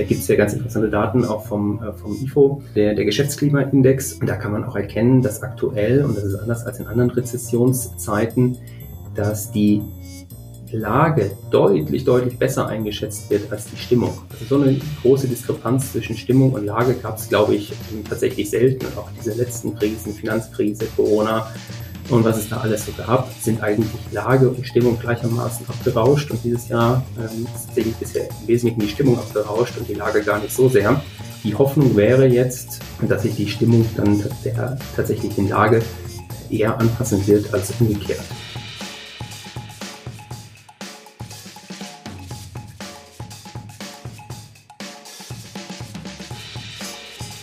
Da gibt es ja ganz interessante Daten auch vom, äh, vom IFO, der, der Geschäftsklimaindex. Und da kann man auch erkennen, dass aktuell, und das ist anders als in anderen Rezessionszeiten, dass die Lage deutlich, deutlich besser eingeschätzt wird als die Stimmung. Also so eine große Diskrepanz zwischen Stimmung und Lage gab es, glaube ich, tatsächlich selten. Und auch diese letzten Krisen, Finanzkrise, Corona, und was es da alles so gab, sind eigentlich Lage und Stimmung gleichermaßen abgerauscht. Und dieses Jahr ähm, ist tatsächlich bisher im Wesentlichen die Stimmung abgerauscht und die Lage gar nicht so sehr. Die Hoffnung wäre jetzt, dass sich die Stimmung dann der tatsächlichen Lage eher anpassen wird als umgekehrt.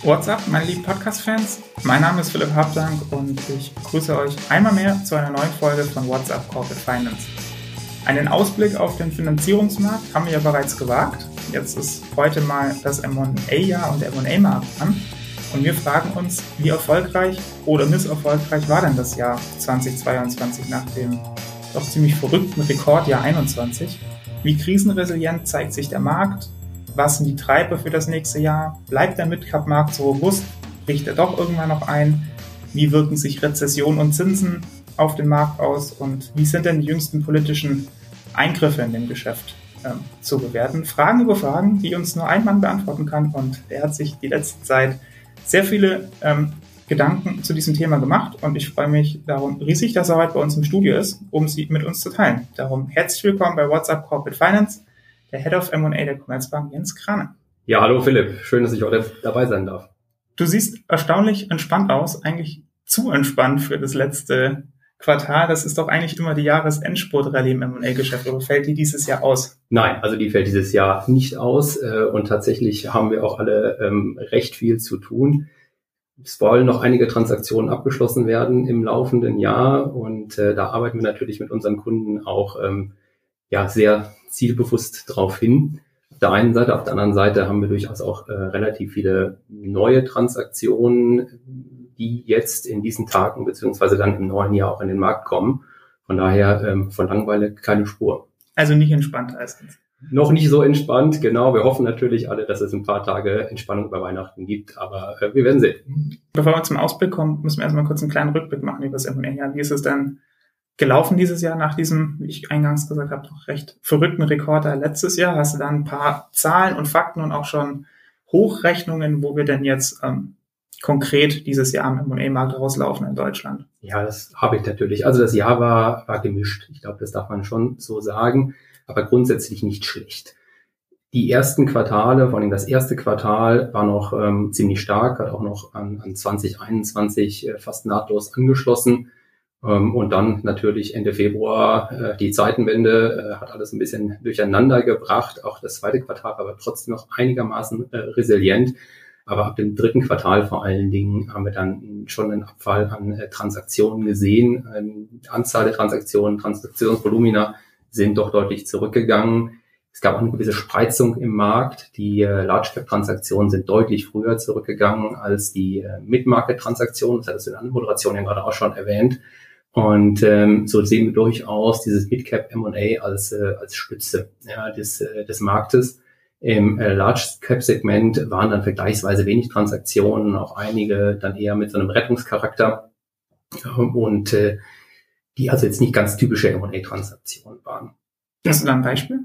What's up, meine lieben Podcast-Fans? Mein Name ist Philipp Habdank und ich grüße euch einmal mehr zu einer neuen Folge von What's up Corporate Finance. Einen Ausblick auf den Finanzierungsmarkt haben wir ja bereits gewagt. Jetzt ist heute mal das M&A-Jahr und der M&A-Markt an. Und wir fragen uns, wie erfolgreich oder misserfolgreich war denn das Jahr 2022 nach dem doch ziemlich verrückten Rekordjahr 21? Wie krisenresilient zeigt sich der Markt? Was sind die Treiber für das nächste Jahr? Bleibt der Midcap-Markt so robust? Bricht er doch irgendwann noch ein? Wie wirken sich Rezession und Zinsen auf den Markt aus? Und wie sind denn die jüngsten politischen Eingriffe in dem Geschäft ähm, zu bewerten? Fragen über Fragen, die uns nur ein Mann beantworten kann. Und der hat sich die letzte Zeit sehr viele ähm, Gedanken zu diesem Thema gemacht und ich freue mich darum riesig, dass er heute bei uns im Studio ist, um sie mit uns zu teilen. Darum herzlich willkommen bei WhatsApp Corporate Finance der Head of M&A der Commerzbank, Jens Krane. Ja, hallo Philipp, schön, dass ich heute dabei sein darf. Du siehst erstaunlich entspannt aus, eigentlich zu entspannt für das letzte Quartal. Das ist doch eigentlich immer die Jahresendspurt-Rallye im M&A-Geschäft, oder fällt die dieses Jahr aus? Nein, also die fällt dieses Jahr nicht aus äh, und tatsächlich haben wir auch alle ähm, recht viel zu tun. Es wollen noch einige Transaktionen abgeschlossen werden im laufenden Jahr und äh, da arbeiten wir natürlich mit unseren Kunden auch ähm, ja sehr zielbewusst drauf hin. Auf der einen Seite, auf der anderen Seite haben wir durchaus auch äh, relativ viele neue Transaktionen, die jetzt in diesen Tagen beziehungsweise dann im neuen Jahr auch in den Markt kommen. Von daher ähm, von Langweile keine Spur. Also nicht entspannt meistens. Noch nicht so entspannt, genau. Wir hoffen natürlich alle, dass es ein paar Tage Entspannung über Weihnachten gibt, aber äh, wir werden sehen. Bevor wir zum Ausblick kommen, müssen wir erstmal kurz einen kleinen Rückblick machen über das M&A. Wie ist es denn gelaufen dieses Jahr nach diesem, wie ich eingangs gesagt habe, doch recht verrückten Rekorder letztes Jahr? Hast du da ein paar Zahlen und Fakten und auch schon Hochrechnungen, wo wir denn jetzt ähm, konkret dieses Jahr am M&A-Markt rauslaufen in Deutschland? Ja, das habe ich natürlich. Also das Jahr war, war gemischt. Ich glaube, das darf man schon so sagen, aber grundsätzlich nicht schlecht. Die ersten Quartale, vor allem das erste Quartal, war noch ähm, ziemlich stark, hat auch noch an, an 2021 äh, fast nahtlos angeschlossen. Ähm, und dann natürlich Ende Februar äh, die Zeitenwende äh, hat alles ein bisschen durcheinander gebracht. Auch das zweite Quartal war aber trotzdem noch einigermaßen äh, resilient. Aber ab dem dritten Quartal vor allen Dingen haben wir dann schon einen Abfall an Transaktionen gesehen. Ähm, Anzahl der Transaktionen, Transaktionsvolumina sind doch deutlich zurückgegangen. Es gab auch eine gewisse Spreizung im Markt. Die Large Cap Transaktionen sind deutlich früher zurückgegangen als die Mid-Market Transaktionen. Das hat es in der Anmoderation ja gerade auch schon erwähnt. Und ähm, so sehen wir durchaus dieses Midcap M&A als, äh, als Stütze ja, des, äh, des Marktes. Im äh, Large Cap Segment waren dann vergleichsweise wenig Transaktionen, auch einige dann eher mit so einem Rettungscharakter und äh, die also jetzt nicht ganz typische M&A Transaktionen waren. Hast du da ein Beispiel?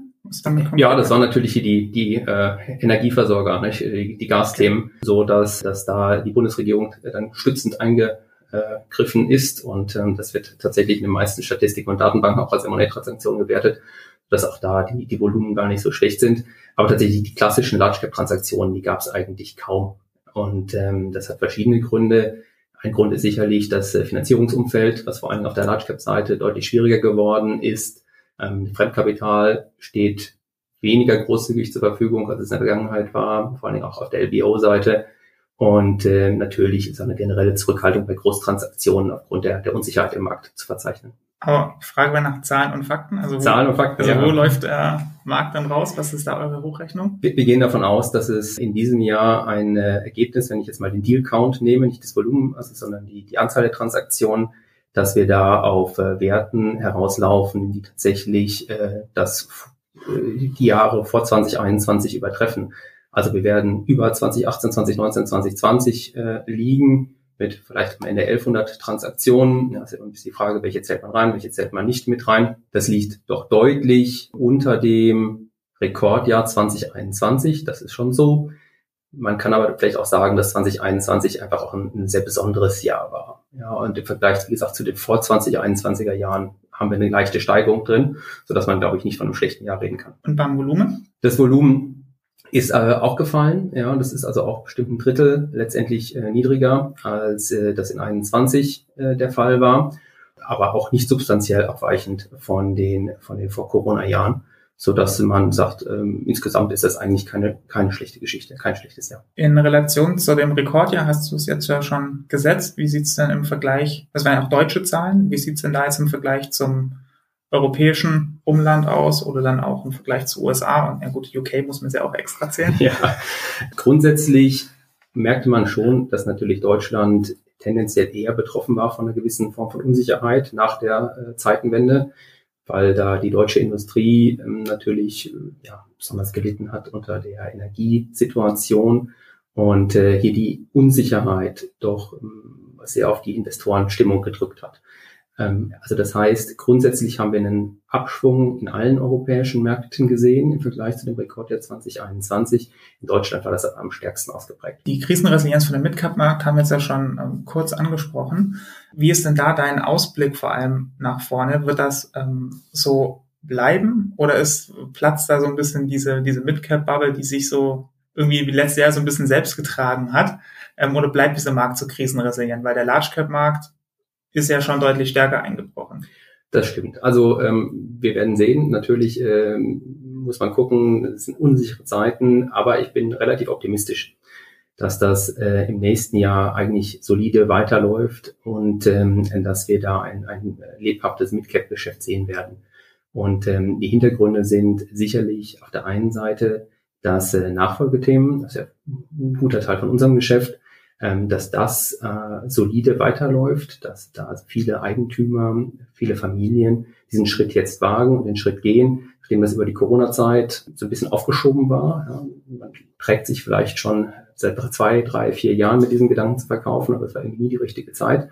Ja, das waren natürlich die, die äh, Energieversorger, nicht? Die, die Gasthemen, so dass, dass da die Bundesregierung dann stützend einge gegriffen ist. Und ähm, das wird tatsächlich in den meisten Statistiken und Datenbanken auch als M&A-Transaktion gewertet, dass auch da die, die Volumen gar nicht so schlecht sind. Aber tatsächlich die klassischen Large-Cap-Transaktionen, die gab es eigentlich kaum. Und ähm, das hat verschiedene Gründe. Ein Grund ist sicherlich das äh, Finanzierungsumfeld, was vor allem auf der Large-Cap-Seite deutlich schwieriger geworden ist. Ähm, Fremdkapital steht weniger großzügig zur Verfügung, als es in der Vergangenheit war, vor allem auch auf der LBO-Seite. Und äh, natürlich ist eine generelle Zurückhaltung bei Großtransaktionen aufgrund der, der Unsicherheit im Markt zu verzeichnen. Aber Frage nach Zahlen und Fakten. Also wo, Zahlen und Fakten. Also wo ja. läuft der Markt dann raus? Was ist da eure Hochrechnung? Wir, wir, gehen davon aus, dass es in diesem Jahr ein äh, Ergebnis, wenn ich jetzt mal den Deal Count nehme, nicht das Volumen, also, sondern die, die Anzahl der Transaktionen, dass wir da auf äh, Werten herauslaufen, die tatsächlich äh, das äh, die Jahre vor 2021 übertreffen. Also wir werden über 2018, 2019, 2020 äh, liegen mit vielleicht am Ende 1100 Transaktionen. Ja, ist ein bisschen die Frage, welche zählt man rein, welche zählt man nicht mit rein. Das liegt doch deutlich unter dem Rekordjahr 2021. Das ist schon so. Man kann aber vielleicht auch sagen, dass 2021 einfach auch ein, ein sehr besonderes Jahr war. Ja, und im Vergleich, wie gesagt, zu den vor 2021er Jahren haben wir eine leichte Steigerung drin, sodass man, glaube ich, nicht von einem schlechten Jahr reden kann. Und beim Volumen? Das Volumen ist äh, auch gefallen, ja, und das ist also auch bestimmt ein Drittel letztendlich äh, niedriger, als äh, das in 21 äh, der Fall war, aber auch nicht substanziell abweichend von den, von den Vor-Corona-Jahren, so dass man sagt, ähm, insgesamt ist das eigentlich keine, keine schlechte Geschichte, kein schlechtes Jahr. In Relation zu dem Rekordjahr hast du es jetzt ja schon gesetzt. Wie sieht's denn im Vergleich, das waren ja auch deutsche Zahlen, wie sieht's denn da jetzt im Vergleich zum europäischen Umland aus oder dann auch im Vergleich zu USA? Und ja gut, UK muss man ja auch extra zählen. Ja, grundsätzlich merkte man schon, dass natürlich Deutschland tendenziell eher betroffen war von einer gewissen Form von Unsicherheit nach der äh, Zeitenwende, weil da die deutsche Industrie ähm, natürlich äh, ja, besonders gelitten hat unter der Energiesituation und äh, hier die Unsicherheit doch ähm, sehr auf die Investorenstimmung gedrückt hat. Ähm, also das heißt, grundsätzlich haben wir einen Abschwung in allen europäischen Märkten gesehen im Vergleich zu dem Rekordjahr 2021. In Deutschland war das am stärksten ausgeprägt. Die Krisenresilienz von dem Midcap-Markt haben wir jetzt ja schon ähm, kurz angesprochen. Wie ist denn da dein Ausblick vor allem nach vorne? Wird das ähm, so bleiben oder ist platzt da so ein bisschen diese, diese Midcap-Bubble, die sich so irgendwie wie letztes Jahr so ein bisschen selbst getragen hat? Ähm, oder bleibt dieser Markt so krisenresilient? Weil der Large Cap Markt ist ja schon deutlich stärker eingebrochen. Das stimmt. Also ähm, wir werden sehen. Natürlich ähm, muss man gucken, es sind unsichere Zeiten, aber ich bin relativ optimistisch, dass das äh, im nächsten Jahr eigentlich solide weiterläuft und ähm, dass wir da ein, ein lebhaftes Midcap-Geschäft sehen werden. Und ähm, die Hintergründe sind sicherlich auf der einen Seite das äh, Nachfolgethemen, das ist ja ein guter Teil von unserem Geschäft, dass das äh, solide weiterläuft, dass da viele Eigentümer, viele Familien diesen Schritt jetzt wagen und den Schritt gehen, nachdem das über die Corona-Zeit so ein bisschen aufgeschoben war. Ja, man trägt sich vielleicht schon seit zwei, drei, vier Jahren mit diesem Gedanken zu verkaufen, aber es war irgendwie nie die richtige Zeit.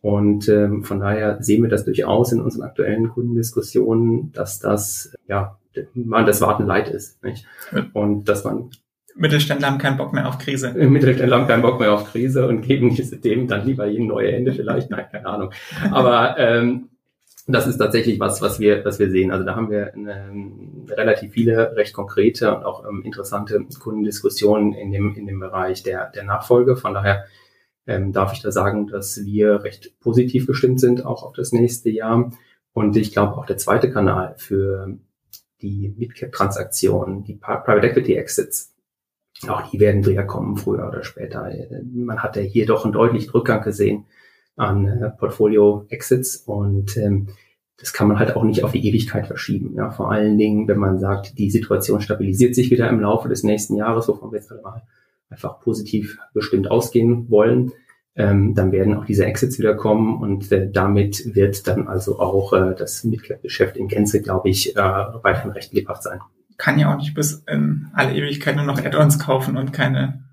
Und ähm, von daher sehen wir das durchaus in unseren aktuellen Kundendiskussionen, dass das ja man das Warten leid ist. Nicht? Und dass man Mittelständler haben keinen Bock mehr auf Krise. Mittelständler haben keinen Bock mehr auf Krise und geben diese Themen dann lieber in neue Hände vielleicht. Nein, keine Ahnung. Aber ähm, das ist tatsächlich was, was wir, was wir sehen. Also da haben wir ähm, relativ viele recht konkrete und auch ähm, interessante Kundendiskussionen in dem, in dem Bereich der, der Nachfolge. Von daher ähm, darf ich da sagen, dass wir recht positiv gestimmt sind, auch auf das nächste Jahr. Und ich glaube auch der zweite Kanal für die Midcap-Transaktionen, die Private Equity Exits, auch die werden wieder kommen, früher oder später. Man hat ja hier doch einen deutlichen Rückgang gesehen an äh, Portfolio-Exits und ähm, das kann man halt auch nicht auf die Ewigkeit verschieben. Ja, vor allen Dingen, wenn man sagt, die Situation stabilisiert sich wieder im Laufe des nächsten Jahres, wovon wir jetzt alle mal einfach positiv bestimmt ausgehen wollen, ähm, dann werden auch diese Exits wieder kommen und äh, damit wird dann also auch äh, das Mitgliedgeschäft in Gänze, glaube ich, äh, weiterhin recht lebhaft sein kann ja auch nicht bis in alle Ewigkeit nur noch Add-ons kaufen und keine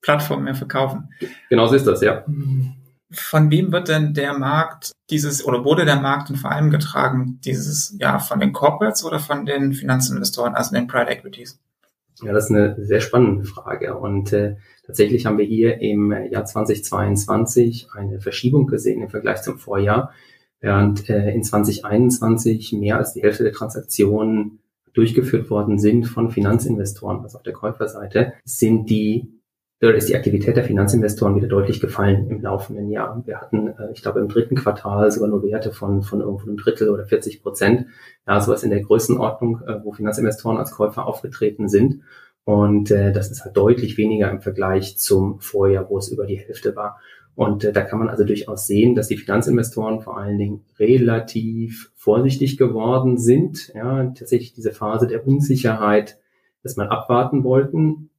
Plattform mehr verkaufen. Genau so ist das, ja. Von wem wird denn der Markt dieses oder wurde der Markt denn vor allem getragen dieses ja von den Corporates oder von den Finanzinvestoren, also den Private Equities? Ja, das ist eine sehr spannende Frage und äh, tatsächlich haben wir hier im Jahr 2022 eine Verschiebung gesehen im Vergleich zum Vorjahr, während äh, in 2021 mehr als die Hälfte der Transaktionen durchgeführt worden sind von Finanzinvestoren, also auf der Käuferseite, sind die oder ist die Aktivität der Finanzinvestoren wieder deutlich gefallen im laufenden Jahr. Wir hatten, äh, ich glaube, im dritten Quartal sogar nur Werte von, von irgendwo einem Drittel oder 40 Prozent. Ja, sowas in der Größenordnung, äh, wo Finanzinvestoren als Käufer aufgetreten sind. Und äh, das ist halt deutlich weniger im Vergleich zum Vorjahr, wo es über die Hälfte war. Und äh, da kann man also durchaus sehen, dass die Finanzinvestoren vor allen Dingen relativ vorsichtig geworden sind. Ja, tatsächlich diese Phase der Unsicherheit, dass man abwarten wollten.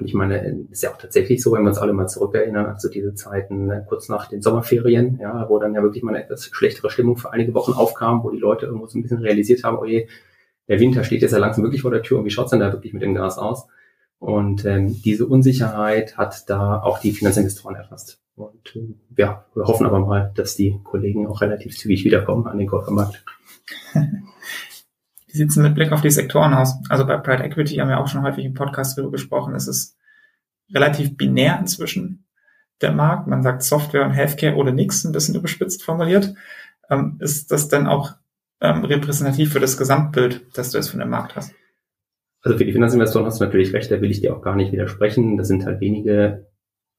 Und ich meine, ist ja auch tatsächlich so, wenn wir uns alle mal zurückerinnern, also diese Zeiten äh, kurz nach den Sommerferien, ja, wo dann ja wirklich mal eine etwas schlechtere Stimmung für einige Wochen aufkam, wo die Leute irgendwo so ein bisschen realisiert haben, oh je, der Winter steht jetzt ja langsam wirklich vor der Tür und wie schaut's denn da wirklich mit dem Gas aus? Und ähm, diese Unsicherheit hat da auch die Finanzinvestoren erfasst. Und äh, ja, wir hoffen aber mal, dass die Kollegen auch relativ zügig wiederkommen an den Käufermarkt. Wie sieht es mit Blick auf die Sektoren aus? Also bei Pride Equity haben wir auch schon häufig im Podcast darüber gesprochen. Es ist relativ binär inzwischen der Markt. Man sagt Software und Healthcare oder nichts, ein bisschen überspitzt formuliert. Ähm, ist das denn auch ähm, repräsentativ für das Gesamtbild, das du jetzt von dem Markt hast? Also für die Finanzinvestoren hast du natürlich recht, da will ich dir auch gar nicht widersprechen. Das sind halt wenige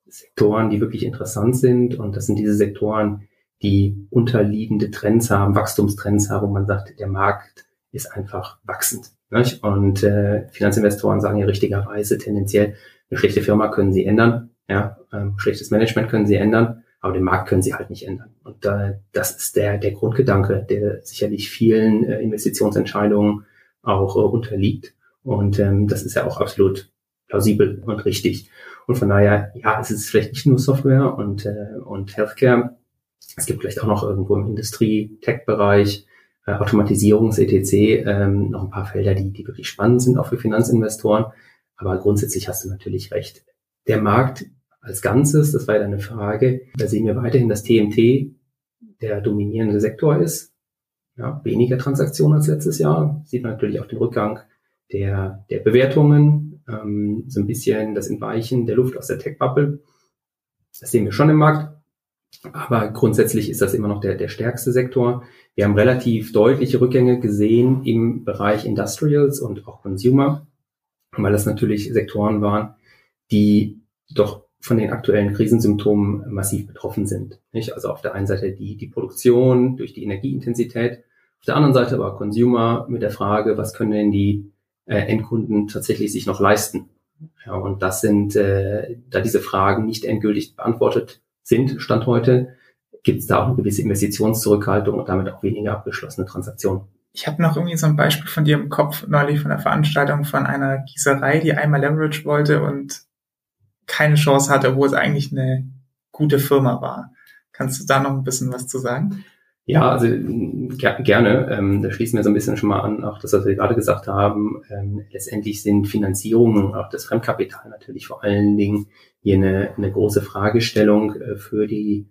Sektoren, die wirklich interessant sind und das sind diese Sektoren, die unterliegende Trends haben, Wachstumstrends haben, wo man sagt, der Markt ist einfach wachsend. Nicht? Und äh, Finanzinvestoren sagen ja richtigerweise tendenziell, eine schlechte Firma können sie ändern, ja, ähm, schlechtes Management können sie ändern, aber den Markt können sie halt nicht ändern. Und äh, das ist der, der Grundgedanke, der sicherlich vielen äh, Investitionsentscheidungen auch äh, unterliegt. Und ähm, das ist ja auch absolut plausibel und richtig. Und von daher, ja, es ist vielleicht nicht nur Software und, äh, und Healthcare. Es gibt vielleicht auch noch irgendwo im Industrie-Tech-Bereich, äh, Automatisierungs-ETC, ähm, noch ein paar Felder, die, die wirklich spannend sind, auch für Finanzinvestoren. Aber grundsätzlich hast du natürlich recht. Der Markt als Ganzes, das war ja deine Frage, da sehen wir weiterhin, dass TMT der dominierende Sektor ist. Ja, weniger Transaktionen als letztes Jahr. Sieht man natürlich auch den Rückgang der, der Bewertungen, ähm, so ein bisschen das Entweichen der Luft aus der Tech-Bubble. Das sehen wir schon im Markt. Aber grundsätzlich ist das immer noch der, der stärkste Sektor. Wir haben relativ deutliche Rückgänge gesehen im Bereich Industrials und auch Consumer, weil das natürlich Sektoren waren, die doch von den aktuellen Krisensymptomen massiv betroffen sind. Nicht? Also auf der einen Seite die, die Produktion durch die Energieintensität, auf der anderen Seite aber Consumer mit der Frage, was können denn die äh, Endkunden tatsächlich sich noch leisten. Ja, und das sind, äh, da diese Fragen nicht endgültig beantwortet sind, Stand heute, gibt es da auch eine gewisse Investitionszurückhaltung und damit auch weniger abgeschlossene Transaktionen. Ich habe noch irgendwie so ein Beispiel von dir im Kopf neulich von einer Veranstaltung von einer Gießerei, die einmal Leverage wollte und keine Chance hatte, wo es eigentlich eine gute Firma war. Kannst du da noch ein bisschen was zu sagen? Ja, also ger gerne. Ähm, da schließen wir so ein bisschen schon mal an, auch das, was wir gerade gesagt haben. Ähm, letztendlich sind Finanzierungen, auch das Fremdkapital natürlich vor allen Dingen hier eine, eine große Fragestellung äh, für die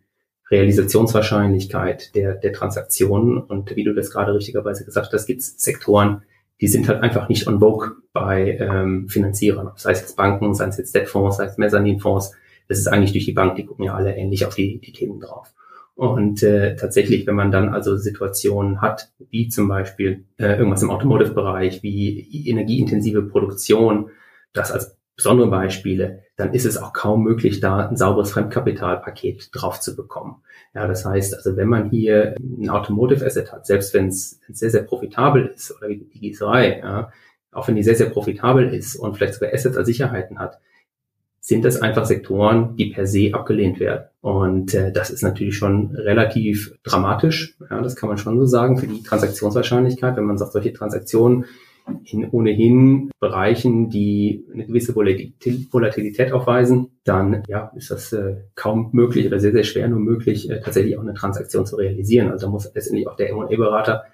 Realisationswahrscheinlichkeit der, der Transaktionen. Und wie du das gerade richtigerweise gesagt hast, gibt es Sektoren, die sind halt einfach nicht on vogue bei ähm, Finanzierern, sei es jetzt Banken, sei es jetzt Debtfonds, sei es Mezzaninfonds. Das ist eigentlich durch die Bank, die gucken ja alle ähnlich auf die, die Themen drauf. Und äh, tatsächlich, wenn man dann also Situationen hat, wie zum Beispiel äh, irgendwas im Automotive-Bereich, wie energieintensive Produktion, das als besondere Beispiele, dann ist es auch kaum möglich, da ein sauberes Fremdkapitalpaket drauf zu bekommen. Ja, das heißt, also wenn man hier ein Automotive Asset hat, selbst wenn es sehr, sehr profitabel ist, oder wie die Gießerei, ja, auch wenn die sehr, sehr profitabel ist und vielleicht sogar Assets als Sicherheiten hat, sind das einfach Sektoren, die per se abgelehnt werden. Und äh, das ist natürlich schon relativ dramatisch, ja, das kann man schon so sagen, für die Transaktionswahrscheinlichkeit, wenn man sagt, solche Transaktionen in ohnehin Bereichen, die eine gewisse Volatilität aufweisen, dann ja, ist das äh, kaum möglich oder sehr, sehr schwer nur möglich, äh, tatsächlich auch eine Transaktion zu realisieren. Also da muss letztendlich auch der M&A-Berater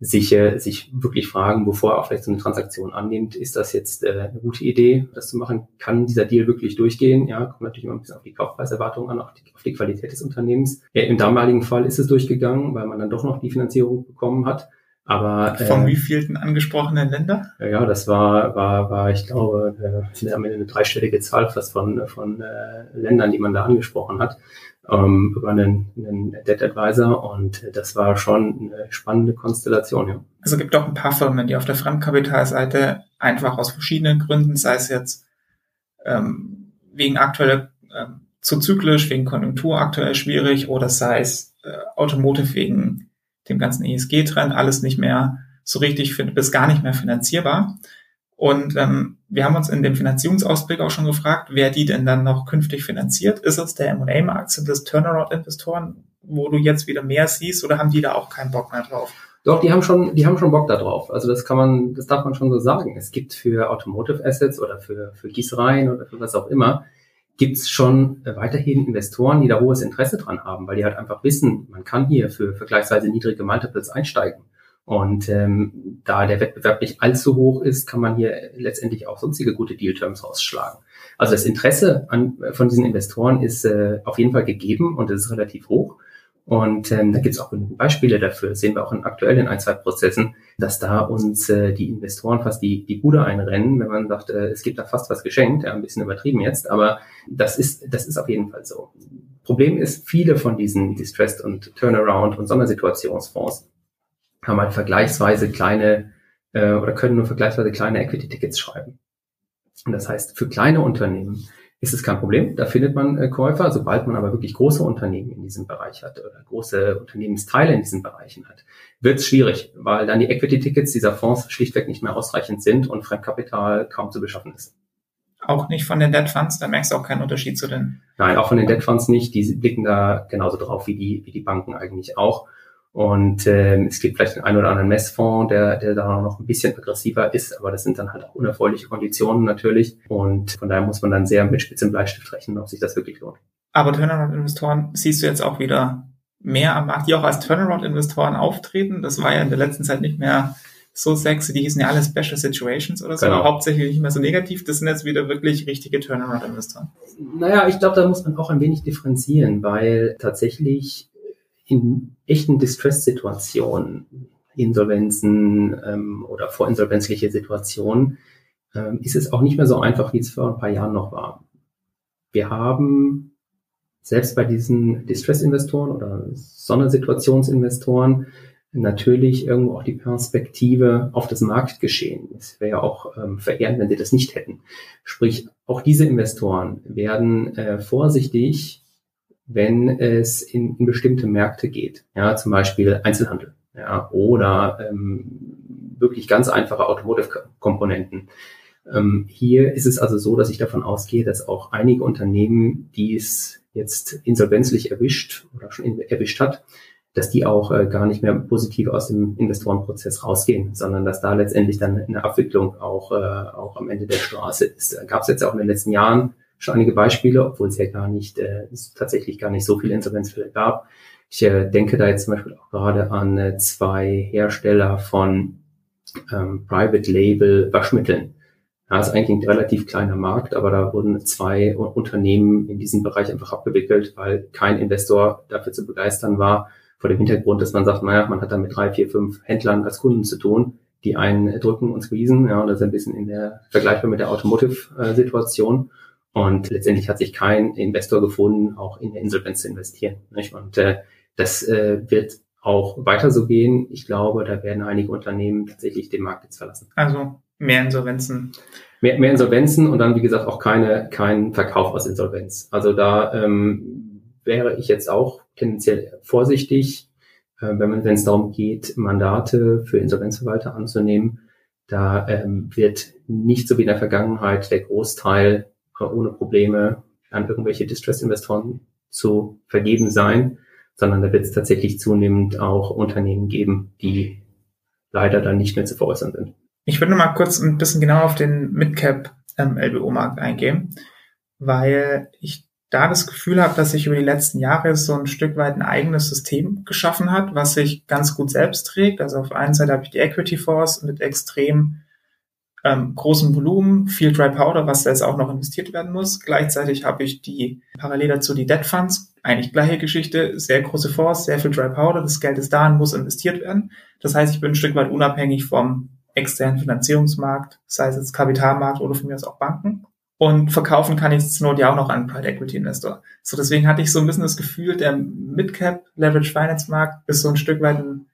sich, äh, sich wirklich fragen, bevor er auch vielleicht so eine Transaktion annimmt, ist das jetzt äh, eine gute Idee, das zu machen? Kann dieser Deal wirklich durchgehen? Ja, kommt natürlich immer ein bisschen auf die Kaufpreiserwartung an, auf die, auf die Qualität des Unternehmens. Ja, Im damaligen Fall ist es durchgegangen, weil man dann doch noch die Finanzierung bekommen hat. Aber äh, von wie vielen angesprochenen Länder? Ja, ja, das war, war, war, ich glaube, äh, am Ende eine dreistellige Zahl fast von, von äh, Ländern, die man da angesprochen hat ähm, über einen, einen Debt Advisor und das war schon eine spannende Konstellation. Ja. Also gibt auch ein paar Firmen, die auf der Fremdkapitalseite einfach aus verschiedenen Gründen, sei es jetzt ähm, wegen aktueller ähm, zu zyklisch, wegen Konjunktur aktuell schwierig oder sei es äh, Automotive wegen dem ganzen ESG-Trend, alles nicht mehr so richtig bis gar nicht mehr finanzierbar Und ähm, wir haben uns in dem Finanzierungsausblick auch schon gefragt, wer die denn dann noch künftig finanziert. Ist es der M&A-Markt, sind es Turnaround-Investoren, wo du jetzt wieder mehr siehst, oder haben die da auch keinen Bock mehr drauf? Doch, die haben schon, die haben schon Bock da drauf. Also das kann man, das darf man schon so sagen. Es gibt für Automotive Assets oder für, für Gießereien oder für was auch immer, gibt es schon weiterhin Investoren, die da hohes Interesse dran haben, weil die halt einfach wissen, man kann hier für vergleichsweise niedrige Multiples einsteigen. Und ähm, da der Wettbewerb nicht allzu hoch ist, kann man hier letztendlich auch sonstige gute Deal-Terms rausschlagen. Also das Interesse an, von diesen Investoren ist äh, auf jeden Fall gegeben und es ist relativ hoch. Und ähm, da gibt es auch genügend Beispiele dafür. Das sehen wir auch in aktuellen ein, zwei Prozessen, dass da uns äh, die Investoren fast die, die Bude einrennen, wenn man sagt, äh, es gibt da fast was geschenkt, ja, ein bisschen übertrieben jetzt, aber das ist, das ist auf jeden Fall so. Problem ist, viele von diesen Distressed und Turnaround und Sondersituationsfonds haben halt vergleichsweise kleine äh, oder können nur vergleichsweise kleine Equity-Tickets schreiben. Und das heißt, für kleine Unternehmen ist es kein Problem. Da findet man äh, Käufer. Sobald man aber wirklich große Unternehmen in diesem Bereich hat oder große Unternehmensteile in diesen Bereichen hat, wird es schwierig, weil dann die Equity-Tickets dieser Fonds schlichtweg nicht mehr ausreichend sind und Fremdkapital kaum zu beschaffen ist. Auch nicht von den Debt Funds, da merkst du auch keinen Unterschied zu den. Nein, auch von den Debt Funds nicht. Die blicken da genauso drauf wie die, wie die Banken eigentlich auch. Und ähm, es gibt vielleicht den einen oder anderen Messfonds, der, der da noch ein bisschen aggressiver ist, aber das sind dann halt auch unerfreuliche Konditionen natürlich. Und von daher muss man dann sehr mit spitzem Bleistift rechnen, ob sich das wirklich lohnt. Aber Turnaround-Investoren siehst du jetzt auch wieder mehr am Markt, die auch als Turnaround-Investoren auftreten. Das war ja in der letzten Zeit nicht mehr so sexy. Die hießen ja alle Special Situations oder so, genau. aber hauptsächlich nicht mehr so negativ. Das sind jetzt wieder wirklich richtige Turnaround-Investoren. Naja, ich glaube, da muss man auch ein wenig differenzieren, weil tatsächlich in echten Distress-Situationen, Insolvenzen ähm, oder vorinsolvenzliche Situationen, ähm, ist es auch nicht mehr so einfach, wie es vor ein paar Jahren noch war. Wir haben selbst bei diesen Distress-Investoren oder Sondersituationsinvestoren natürlich irgendwo auch die Perspektive auf das Marktgeschehen. Es wäre ja auch ähm, verehrend, wenn sie das nicht hätten. Sprich, auch diese Investoren werden äh, vorsichtig wenn es in, in bestimmte Märkte geht, ja, zum Beispiel Einzelhandel, ja, oder ähm, wirklich ganz einfache Automotive-Komponenten. Ähm, hier ist es also so, dass ich davon ausgehe, dass auch einige Unternehmen, die es jetzt insolvenzlich erwischt oder schon in, erwischt hat, dass die auch äh, gar nicht mehr positiv aus dem Investorenprozess rausgehen, sondern dass da letztendlich dann eine Abwicklung auch, äh, auch am Ende der Straße ist. Gab es jetzt auch in den letzten Jahren schon einige Beispiele, obwohl es ja gar nicht, äh, tatsächlich gar nicht so viele Insolvenzfälle gab. Ich äh, denke da jetzt zum Beispiel auch gerade an äh, zwei Hersteller von ähm, Private Label Waschmitteln. Ja, ist eigentlich ein relativ kleiner Markt, aber da wurden zwei Unternehmen in diesem Bereich einfach abgewickelt, weil kein Investor dafür zu begeistern war, vor dem Hintergrund, dass man sagt, naja, man hat da mit drei, vier, fünf Händlern als Kunden zu tun, die einen drücken und squeezen, ja, und das ist ein bisschen in der, vergleichbar mit der Automotive-Situation. Und letztendlich hat sich kein Investor gefunden, auch in der Insolvenz zu investieren. Nicht? Und äh, das äh, wird auch weiter so gehen. Ich glaube, da werden einige Unternehmen tatsächlich den Markt jetzt verlassen. Also mehr Insolvenzen. Mehr, mehr Insolvenzen und dann, wie gesagt, auch keine, kein Verkauf aus Insolvenz. Also da ähm, wäre ich jetzt auch tendenziell vorsichtig, äh, wenn man, wenn es darum geht, Mandate für Insolvenzverwalter anzunehmen. Da ähm, wird nicht so wie in der Vergangenheit der Großteil ohne Probleme an irgendwelche Distress-Investoren zu vergeben sein, sondern da wird es tatsächlich zunehmend auch Unternehmen geben, die leider dann nicht mehr zu veräußern sind. Ich würde mal kurz ein bisschen genauer auf den Midcap ähm, LBO-Markt eingehen, weil ich da das Gefühl habe, dass sich über die letzten Jahre so ein Stück weit ein eigenes System geschaffen hat, was sich ganz gut selbst trägt. Also auf einen Seite habe ich die Equity Force mit extrem ähm, großem Volumen, viel Dry Powder, was da jetzt auch noch investiert werden muss. Gleichzeitig habe ich die parallel dazu die Debt Funds, eigentlich gleiche Geschichte, sehr große Fonds, sehr viel Dry Powder, das Geld ist da und muss investiert werden. Das heißt, ich bin ein Stück weit unabhängig vom externen Finanzierungsmarkt, sei es jetzt Kapitalmarkt oder von mir aus auch Banken. Und verkaufen kann ich zur Not ja auch noch an Private Equity Investor. So deswegen hatte ich so ein bisschen das Gefühl, der Midcap Leverage Finance Markt ist so ein Stück weit ein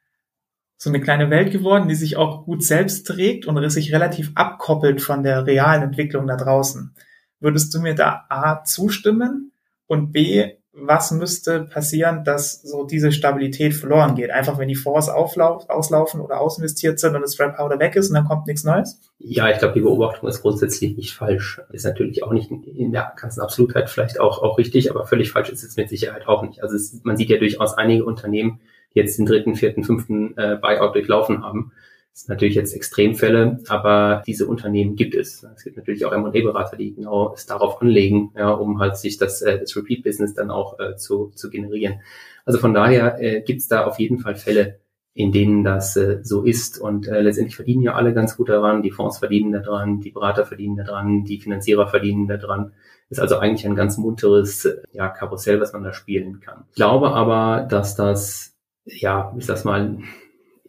so eine kleine Welt geworden, die sich auch gut selbst trägt und sich relativ abkoppelt von der realen Entwicklung da draußen. Würdest du mir da A zustimmen und B, was müsste passieren, dass so diese Stabilität verloren geht? Einfach wenn die Fonds auslaufen oder ausinvestiert sind und das Dry Powder weg ist und dann kommt nichts Neues? Ja, ich glaube, die Beobachtung ist grundsätzlich nicht falsch. Ist natürlich auch nicht in der ganzen Absolutheit vielleicht auch, auch richtig, aber völlig falsch ist es mit Sicherheit auch nicht. Also es, man sieht ja durchaus einige Unternehmen, jetzt den dritten, vierten, fünften äh, Buyout durchlaufen haben das sind natürlich jetzt Extremfälle, aber diese Unternehmen gibt es. Es gibt natürlich auch M&A-Berater, die genau es darauf anlegen, ja, um halt sich das, äh, das Repeat-Business dann auch äh, zu, zu generieren. Also von daher äh, gibt es da auf jeden Fall Fälle, in denen das äh, so ist. Und äh, letztendlich verdienen ja alle ganz gut daran. Die Fonds verdienen daran, die Berater verdienen daran, die Finanzierer verdienen daran. Ist also eigentlich ein ganz munteres ja, Karussell, was man da spielen kann. Ich glaube aber, dass das, ja, ich sag's mal,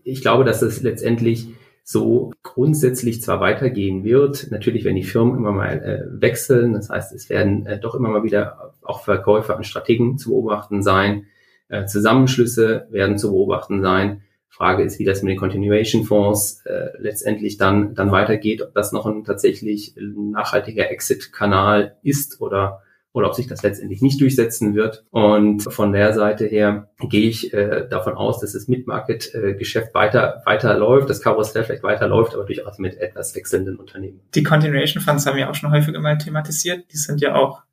ich glaube, dass es letztendlich so grundsätzlich zwar weitergehen wird, natürlich werden die Firmen immer mal äh, wechseln, das heißt, es werden äh, doch immer mal wieder auch Verkäufe an Strategen zu beobachten sein, äh, Zusammenschlüsse werden zu beobachten sein. Frage ist, wie das mit den Continuation Fonds äh, letztendlich dann, dann weitergeht, ob das noch ein tatsächlich nachhaltiger Exit-Kanal ist oder oder ob sich das letztendlich nicht durchsetzen wird. Und von der Seite her gehe ich äh, davon aus, dass das Mid-Market-Geschäft weiter, weiter läuft, das Karussell vielleicht weiter läuft, aber durchaus mit etwas wechselnden Unternehmen. Die Continuation Funds haben wir auch schon häufiger mal thematisiert. Die sind ja auch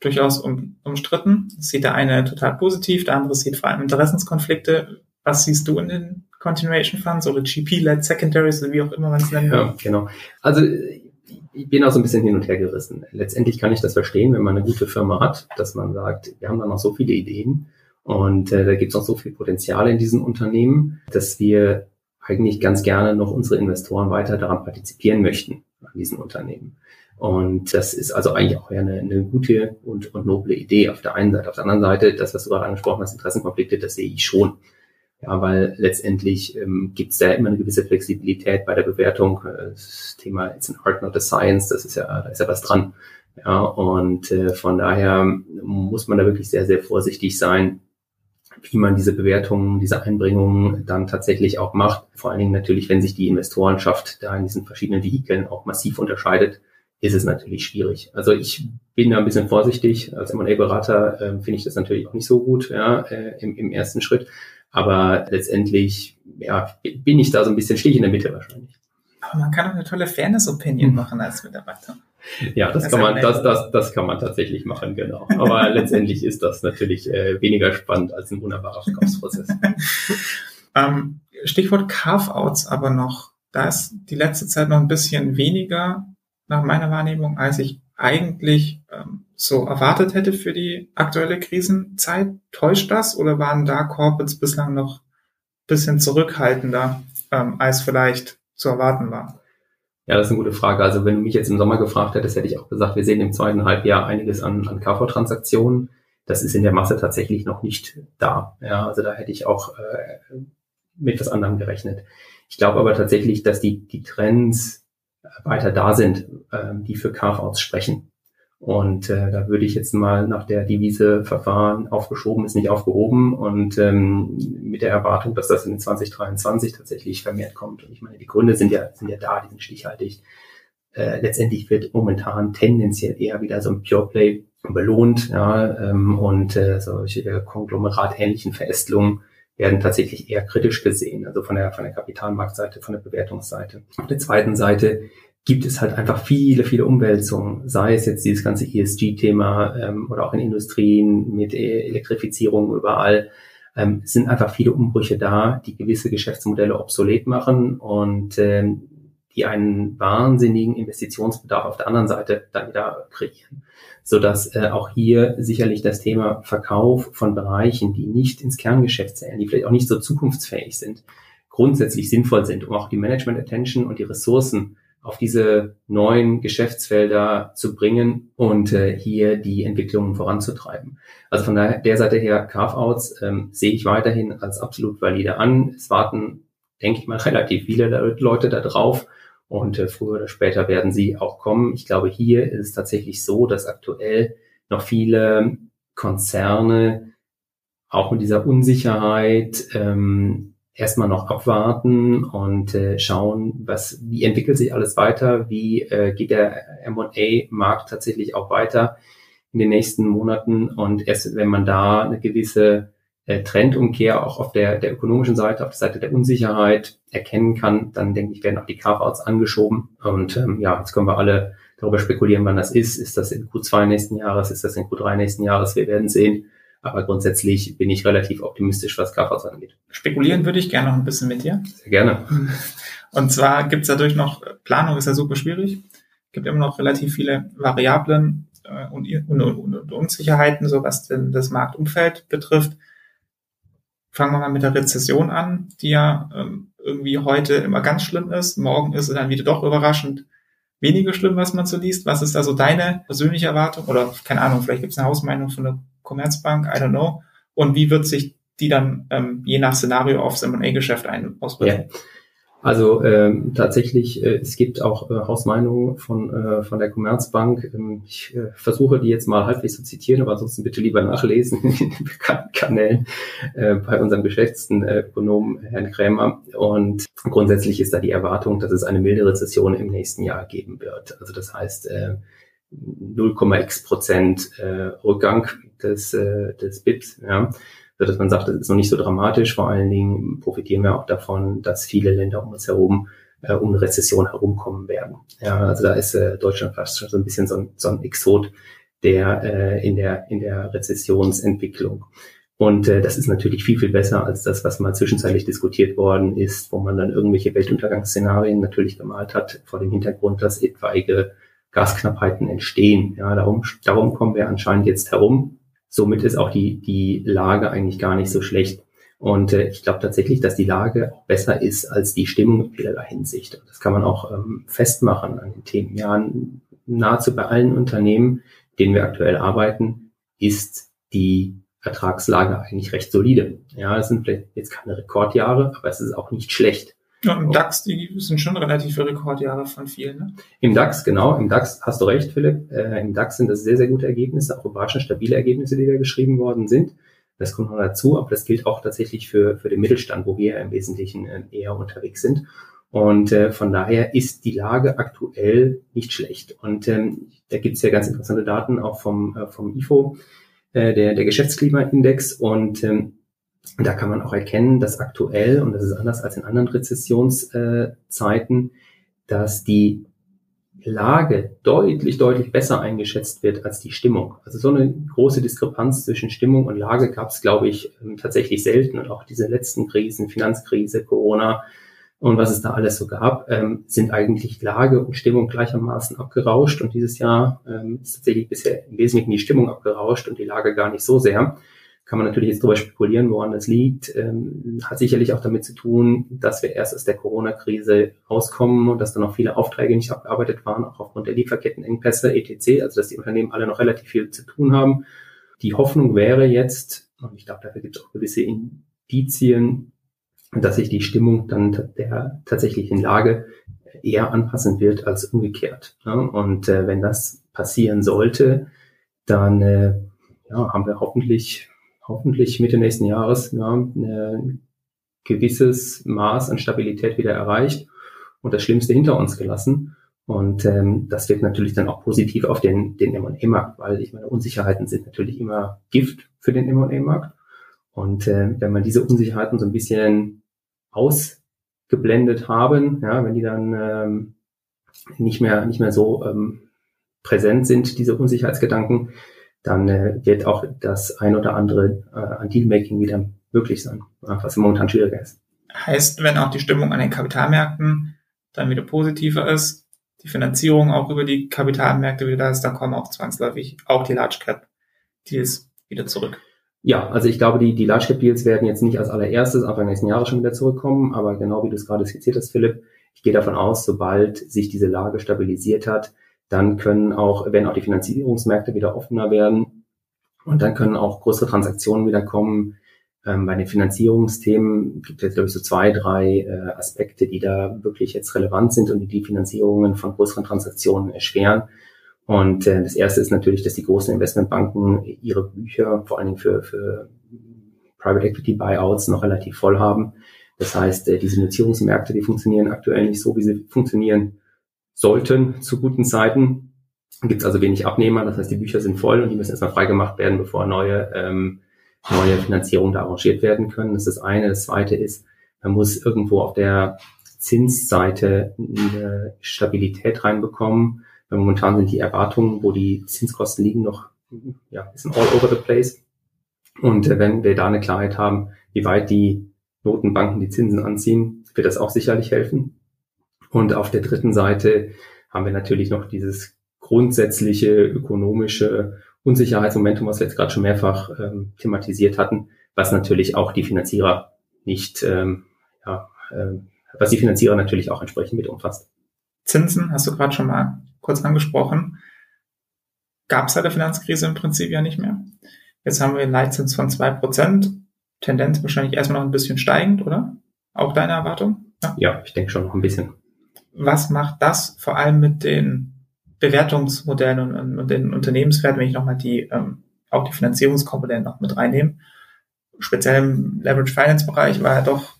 durchaus um, umstritten. Das sieht der eine total positiv, der andere sieht vor allem Interessenskonflikte. Was siehst du in den Continuation Funds oder GP-led Secondaries oder wie auch immer man es nennt? Ja, genau. Also ich bin auch so ein bisschen hin und her gerissen. Letztendlich kann ich das verstehen, wenn man eine gute Firma hat, dass man sagt, wir haben da noch so viele Ideen und äh, da gibt es noch so viel Potenzial in diesen Unternehmen, dass wir eigentlich ganz gerne noch unsere Investoren weiter daran partizipieren möchten, an diesen Unternehmen. Und das ist also eigentlich auch eine, eine gute und, und noble Idee auf der einen Seite. Auf der anderen Seite, das, was du gerade angesprochen hast, Interessenkonflikte, das sehe ich schon. Ja, weil letztendlich ähm, gibt es da immer eine gewisse Flexibilität bei der Bewertung. Äh, das Thema it's an art, not a science, das ist ja, da ist ja was dran. Ja, und äh, von daher muss man da wirklich sehr, sehr vorsichtig sein, wie man diese Bewertungen, diese Einbringungen dann tatsächlich auch macht. Vor allen Dingen natürlich, wenn sich die Investorenschaft da in diesen verschiedenen Vehikeln auch massiv unterscheidet, ist es natürlich schwierig. Also ich bin da ein bisschen vorsichtig. Als M&A-Berater äh, finde ich das natürlich auch nicht so gut ja, äh, im, im ersten Schritt. Aber letztendlich ja, bin ich da so ein bisschen stich in der Mitte wahrscheinlich. Aber man kann auch eine tolle Fairness-Opinion hm. machen als Mitarbeiter. Ja, das, das kann man, das, das, das kann man tatsächlich machen, genau. Aber letztendlich ist das natürlich äh, weniger spannend als ein wunderbarer Verkaufsprozess. ähm, Stichwort Carve-outs aber noch. Da ist die letzte Zeit noch ein bisschen weniger nach meiner Wahrnehmung, als ich eigentlich ähm, so erwartet hätte für die aktuelle Krisenzeit. Täuscht das oder waren da Corporates bislang noch bisschen zurückhaltender, ähm, als vielleicht zu erwarten war? Ja, das ist eine gute Frage. Also wenn du mich jetzt im Sommer gefragt hättest, hätte ich auch gesagt, wir sehen im zweiten Halbjahr einiges an, an KV-Transaktionen. Das ist in der Masse tatsächlich noch nicht da. Ja, also da hätte ich auch äh, mit was anderem gerechnet. Ich glaube aber tatsächlich, dass die, die Trends weiter da sind, äh, die für Carve-outs sprechen. Und äh, da würde ich jetzt mal nach der Devise Verfahren aufgeschoben ist nicht aufgehoben und ähm, mit der Erwartung, dass das in 2023 tatsächlich vermehrt kommt. Und ich meine, die Gründe sind ja, sind ja da, die sind stichhaltig. Äh, letztendlich wird momentan tendenziell eher wieder so ein Pure Play belohnt, ja, ähm, und äh, solche konglomeratähnlichen Verästelungen werden tatsächlich eher kritisch gesehen, also von der, von der Kapitalmarktseite, von der Bewertungsseite. Auf der zweiten Seite gibt es halt einfach viele, viele Umwälzungen, sei es jetzt dieses ganze ESG-Thema ähm, oder auch in Industrien mit e Elektrifizierung überall. Ähm, es sind einfach viele Umbrüche da, die gewisse Geschäftsmodelle obsolet machen und ähm, die einen wahnsinnigen Investitionsbedarf auf der anderen Seite dann wieder kreieren. Sodass äh, auch hier sicherlich das Thema Verkauf von Bereichen, die nicht ins Kerngeschäft zählen, die vielleicht auch nicht so zukunftsfähig sind, grundsätzlich sinnvoll sind, um auch die Management Attention und die Ressourcen auf diese neuen Geschäftsfelder zu bringen und äh, hier die Entwicklungen voranzutreiben. Also von der, Seite her, Carve-outs ähm, sehe ich weiterhin als absolut valide an. Es warten, denke ich mal, relativ viele Leute da drauf und äh, früher oder später werden sie auch kommen. Ich glaube, hier ist es tatsächlich so, dass aktuell noch viele Konzerne auch mit dieser Unsicherheit ähm, erstmal noch abwarten und äh, schauen, was, wie entwickelt sich alles weiter, wie äh, geht der M&A-Markt tatsächlich auch weiter, in den nächsten Monaten. Und erst wenn man da eine gewisse Trendumkehr auch auf der, der ökonomischen Seite, auf der Seite der Unsicherheit erkennen kann, dann denke ich, werden auch die Carve-outs angeschoben. Und ähm, ja, jetzt können wir alle darüber spekulieren, wann das ist. Ist das in Q2 nächsten Jahres? Ist das in Q3 nächsten Jahres? Wir werden sehen. Aber grundsätzlich bin ich relativ optimistisch, was Carve-outs angeht. Spekulieren würde ich gerne noch ein bisschen mit dir. Sehr gerne. Und zwar gibt es dadurch noch, Planung ist ja super schwierig. Es gibt immer noch relativ viele Variablen äh, und, und, und, Unsicherheiten, so was denn das Marktumfeld betrifft. Fangen wir mal mit der Rezession an, die ja ähm, irgendwie heute immer ganz schlimm ist. Morgen ist es dann wieder doch überraschend weniger schlimm, was man so liest. Was ist also deine persönliche Erwartung? Oder keine Ahnung, vielleicht gibt es eine Hausmeinung von der Commerzbank, I don't know. Und wie wird sich die dann ähm, je nach Szenario aufs M&A-Geschäft auswirken? Ja. Also ähm, tatsächlich, äh, es gibt auch äh, Hausmeinungen von, äh, von der Commerzbank. Ähm, ich äh, versuche die jetzt mal halbwegs zu zitieren, aber ansonsten bitte lieber nachlesen in den bekannten Kanälen äh, bei unserem geschätzten äh, Ökonom Herrn Krämer. Und grundsätzlich ist da die Erwartung, dass es eine milde Rezession im nächsten Jahr geben wird. Also das heißt, äh, 0,x Prozent äh, Rückgang des, äh, des BIPs. Ja dass man sagt, das ist noch nicht so dramatisch. Vor allen Dingen profitieren wir auch davon, dass viele Länder um uns herum äh, um eine Rezession herumkommen werden. Ja, also da ist äh, Deutschland fast schon so ein bisschen so ein, so ein Exot der äh, in der in der Rezessionsentwicklung. Und äh, das ist natürlich viel, viel besser als das, was mal zwischenzeitlich diskutiert worden ist, wo man dann irgendwelche Weltuntergangsszenarien natürlich gemalt hat, vor dem Hintergrund, dass etwaige Gasknappheiten entstehen. Ja, darum, darum kommen wir anscheinend jetzt herum. Somit ist auch die, die Lage eigentlich gar nicht so schlecht. Und äh, ich glaube tatsächlich, dass die Lage auch besser ist als die Stimmung in vielerlei Hinsicht. Das kann man auch ähm, festmachen an den Themen. Ja, nahezu bei allen Unternehmen, denen wir aktuell arbeiten, ist die Ertragslage eigentlich recht solide. Ja, es sind vielleicht jetzt keine Rekordjahre, aber es ist auch nicht schlecht. Ja, im DAX, die sind schon relative Rekordjahre von vielen. Ne? Im DAX, genau, im DAX hast du recht, Philipp. Äh, Im DAX sind das sehr, sehr gute Ergebnisse, auch überraschend stabile Ergebnisse, die da geschrieben worden sind. Das kommt noch dazu, aber das gilt auch tatsächlich für, für den Mittelstand, wo wir im Wesentlichen äh, eher unterwegs sind. Und äh, von daher ist die Lage aktuell nicht schlecht. Und ähm, da gibt es ja ganz interessante Daten auch vom, äh, vom IFO, äh, der, der Geschäftsklimaindex. Und ähm, da kann man auch erkennen, dass aktuell, und das ist anders als in anderen Rezessionszeiten, dass die Lage deutlich, deutlich besser eingeschätzt wird als die Stimmung. Also so eine große Diskrepanz zwischen Stimmung und Lage gab es, glaube ich, ähm, tatsächlich selten. Und auch diese letzten Krisen, Finanzkrise, Corona und was es da alles so gab, ähm, sind eigentlich Lage und Stimmung gleichermaßen abgerauscht. Und dieses Jahr ähm, ist tatsächlich bisher im Wesentlichen die Stimmung abgerauscht und die Lage gar nicht so sehr kann man natürlich jetzt darüber spekulieren, woran das liegt. Ähm, hat sicherlich auch damit zu tun, dass wir erst aus der Corona-Krise rauskommen und dass da noch viele Aufträge nicht abgearbeitet waren, auch aufgrund der Lieferkettenengpässe, etc., also dass die Unternehmen alle noch relativ viel zu tun haben. Die Hoffnung wäre jetzt, und ich glaube, dafür gibt es auch gewisse Indizien, dass sich die Stimmung dann der tatsächlichen Lage eher anpassen wird als umgekehrt. Und äh, wenn das passieren sollte, dann äh, ja, haben wir hoffentlich hoffentlich Mitte nächsten Jahres ja, ein gewisses Maß an Stabilität wieder erreicht und das Schlimmste hinter uns gelassen. Und ähm, das wird natürlich dann auch positiv auf den, den M&A-Markt, weil ich meine, Unsicherheiten sind natürlich immer Gift für den M&A-Markt. Und äh, wenn man diese Unsicherheiten so ein bisschen ausgeblendet haben, ja, wenn die dann ähm, nicht mehr nicht mehr so ähm, präsent sind, diese Unsicherheitsgedanken, dann äh, wird auch das ein oder andere äh, an Dealmaking wieder möglich sein, was momentan schwieriger ist. Heißt, wenn auch die Stimmung an den Kapitalmärkten dann wieder positiver ist, die Finanzierung auch über die Kapitalmärkte wieder da ist, dann kommen auch zwangsläufig auch die Large Cap Deals wieder zurück. Ja, also ich glaube, die, die Large Cap Deals werden jetzt nicht als allererstes Anfang nächsten Jahres schon wieder zurückkommen, aber genau wie du es gerade skizziert hast, Philipp, ich gehe davon aus, sobald sich diese Lage stabilisiert hat, dann können auch, werden auch die Finanzierungsmärkte wieder offener werden und dann können auch größere Transaktionen wieder kommen. Ähm, bei den Finanzierungsthemen gibt es, glaube ich, so zwei, drei äh, Aspekte, die da wirklich jetzt relevant sind und die die Finanzierungen von größeren Transaktionen erschweren. Und äh, das erste ist natürlich, dass die großen Investmentbanken ihre Bücher vor allen Dingen für, für Private Equity Buyouts noch relativ voll haben. Das heißt, äh, diese Notierungsmärkte, die funktionieren aktuell nicht so, wie sie funktionieren sollten zu guten Zeiten. Gibt es also wenig Abnehmer, das heißt, die Bücher sind voll und die müssen erstmal freigemacht werden, bevor neue, ähm, neue Finanzierungen da arrangiert werden können. Das ist das eine. Das zweite ist, man muss irgendwo auf der Zinsseite eine Stabilität reinbekommen. Weil momentan sind die Erwartungen, wo die Zinskosten liegen, noch ja, ist all over the place. Und äh, wenn wir da eine Klarheit haben, wie weit die Notenbanken die Zinsen anziehen, wird das auch sicherlich helfen. Und auf der dritten Seite haben wir natürlich noch dieses grundsätzliche ökonomische Unsicherheitsmomentum, was wir jetzt gerade schon mehrfach ähm, thematisiert hatten, was natürlich auch die Finanzierer nicht, ähm, ja, äh, was die Finanzierer natürlich auch entsprechend mit umfasst. Zinsen hast du gerade schon mal kurz angesprochen. Gab es seit der Finanzkrise im Prinzip ja nicht mehr. Jetzt haben wir einen Leitzins von zwei Prozent. Tendenz wahrscheinlich erstmal noch ein bisschen steigend, oder? Auch deine Erwartung? Ja, ja ich denke schon noch ein bisschen. Was macht das vor allem mit den Bewertungsmodellen und, und den Unternehmenswerten, wenn ich nochmal die, ähm, auch die Finanzierungskomponenten noch mit reinnehme? Speziell im Leverage Finance Bereich war ja doch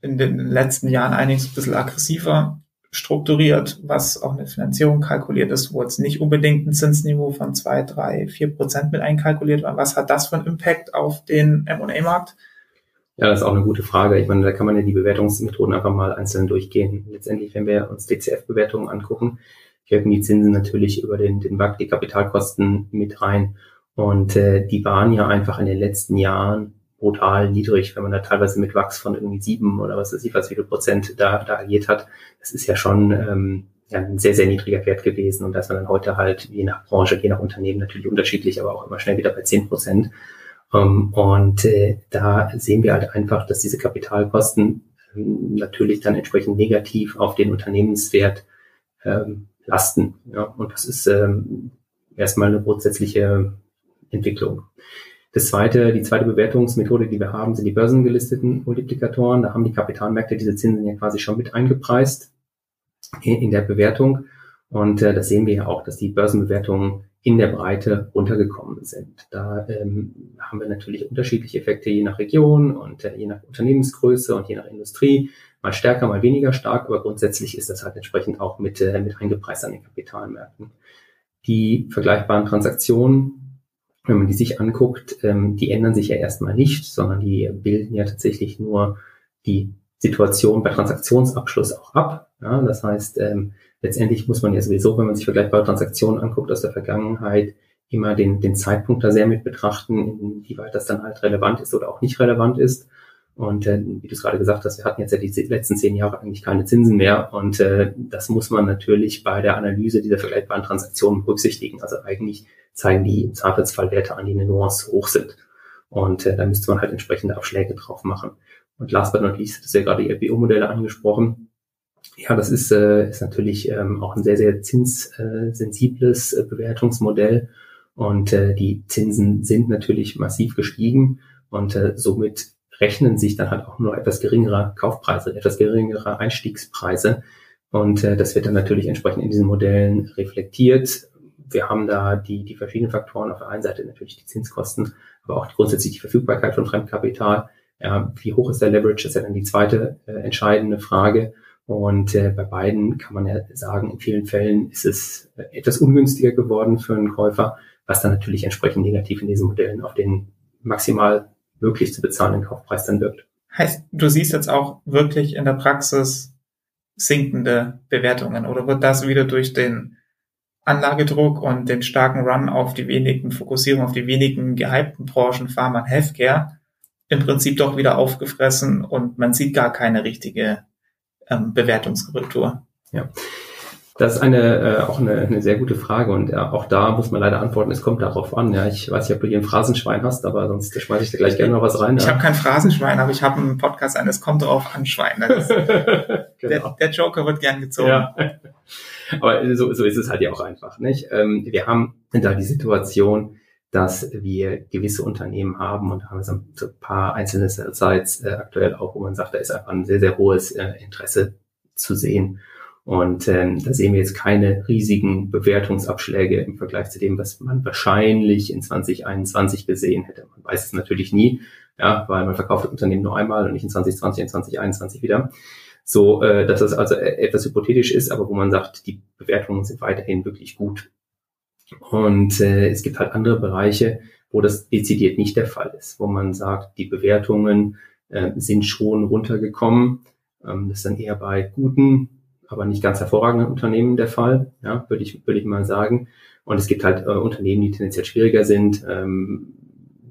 in den letzten Jahren einiges ein bisschen aggressiver strukturiert, was auch eine Finanzierung kalkuliert ist, wo jetzt nicht unbedingt ein Zinsniveau von zwei, drei, vier Prozent mit einkalkuliert war. Was hat das für einen Impact auf den M&A-Markt? Ja, das ist auch eine gute Frage. Ich meine, da kann man ja die Bewertungsmethoden einfach mal einzeln durchgehen. Letztendlich, wenn wir uns DCF-Bewertungen angucken, wirken die Zinsen natürlich über den, den WACC, die Kapitalkosten mit rein. Und äh, die waren ja einfach in den letzten Jahren brutal niedrig, wenn man da teilweise mit Wachs von irgendwie sieben oder was weiß ich was, wie viel Prozent da, da agiert hat. Das ist ja schon ähm, ja, ein sehr, sehr niedriger Wert gewesen und da ist man dann heute halt je nach Branche, je nach Unternehmen natürlich unterschiedlich, aber auch immer schnell wieder bei zehn Prozent. Ähm, und äh, da sehen wir halt einfach, dass diese Kapitalkosten ähm, natürlich dann entsprechend negativ auf den Unternehmenswert ähm, lasten. Und das ist erstmal eine grundsätzliche Entwicklung. Das zweite, die zweite Bewertungsmethode, die wir haben, sind die börsengelisteten Multiplikatoren. Da haben die Kapitalmärkte diese Zinsen ja quasi schon mit eingepreist in, in der Bewertung. Und äh, das sehen wir ja auch, dass die Börsenbewertungen in der Breite runtergekommen sind. Da ähm, haben wir natürlich unterschiedliche Effekte je nach Region und äh, je nach Unternehmensgröße und je nach Industrie. Mal stärker, mal weniger stark, aber grundsätzlich ist das halt entsprechend auch mit, äh, mit eingepreist an den Kapitalmärkten. Die vergleichbaren Transaktionen wenn man die sich anguckt, ähm, die ändern sich ja erstmal nicht, sondern die bilden ja tatsächlich nur die Situation bei Transaktionsabschluss auch ab. Ja, das heißt, ähm, letztendlich muss man ja sowieso, wenn man sich vergleichbare Transaktionen anguckt aus der Vergangenheit, immer den, den Zeitpunkt da sehr mit betrachten, inwieweit das dann halt relevant ist oder auch nicht relevant ist. Und äh, wie du es gerade gesagt hast, wir hatten jetzt ja die letzten zehn Jahre eigentlich keine Zinsen mehr. Und äh, das muss man natürlich bei der Analyse dieser vergleichbaren Transaktionen berücksichtigen. Also eigentlich zeigen die im Zweifelsfall Werte an, die eine Nuance hoch sind. Und äh, da müsste man halt entsprechende Abschläge drauf machen. Und last but not least, das ist ja gerade die LBO-Modelle angesprochen. Ja, das ist, äh, ist natürlich ähm, auch ein sehr, sehr zinssensibles äh, Bewertungsmodell. Und äh, die Zinsen sind natürlich massiv gestiegen und äh, somit rechnen sich dann halt auch nur etwas geringere Kaufpreise, etwas geringere Einstiegspreise. Und äh, das wird dann natürlich entsprechend in diesen Modellen reflektiert wir haben da die, die verschiedenen Faktoren. Auf der einen Seite natürlich die Zinskosten, aber auch grundsätzlich die Verfügbarkeit von Fremdkapital. Ja, wie hoch ist der Leverage? Das ist ja dann die zweite äh, entscheidende Frage. Und äh, bei beiden kann man ja sagen, in vielen Fällen ist es etwas ungünstiger geworden für einen Käufer, was dann natürlich entsprechend negativ in diesen Modellen auf den maximal möglich zu bezahlenden Kaufpreis dann wirkt. Heißt, du siehst jetzt auch wirklich in der Praxis sinkende Bewertungen oder wird das wieder durch den Anlagedruck und den starken Run auf die wenigen, Fokussierung auf die wenigen gehypten Branchen Pharma und Healthcare im Prinzip doch wieder aufgefressen und man sieht gar keine richtige ähm, Bewertungskorrektur. Ja. Das ist eine, äh, auch eine, eine sehr gute Frage und ja, auch da muss man leider antworten, es kommt darauf an. Ja, ich weiß nicht, ob du hier ein Phrasenschwein hast, aber sonst schmeiße ich dir gleich gerne noch was rein. Ich ja. habe kein Phrasenschwein, aber ich habe einen Podcast ein, es kommt darauf an Schwein. Ist, genau. der, der, Joker wird gern gezogen. Ja. Aber so, so ist es halt ja auch einfach. Nicht? Ähm, wir haben da die Situation, dass wir gewisse Unternehmen haben und haben so ein paar einzelne Sites äh, aktuell auch, wo man sagt, da ist einfach ein sehr, sehr hohes äh, Interesse zu sehen. Und ähm, da sehen wir jetzt keine riesigen Bewertungsabschläge im Vergleich zu dem, was man wahrscheinlich in 2021 gesehen hätte. Man weiß es natürlich nie, ja, weil man verkauft das Unternehmen nur einmal und nicht in 2020 und 2021 wieder so äh, dass es also e-, etwas hypothetisch ist, aber wo man sagt, die Bewertungen sind weiterhin wirklich gut. Und äh, es gibt halt andere Bereiche, wo das dezidiert nicht der Fall ist, wo man sagt, die Bewertungen äh, sind schon runtergekommen. Ähm, das ist dann eher bei guten, aber nicht ganz hervorragenden Unternehmen der Fall, ja, würde ich, würde ich mal sagen. Und es gibt halt äh, Unternehmen, die tendenziell schwieriger sind, ähm,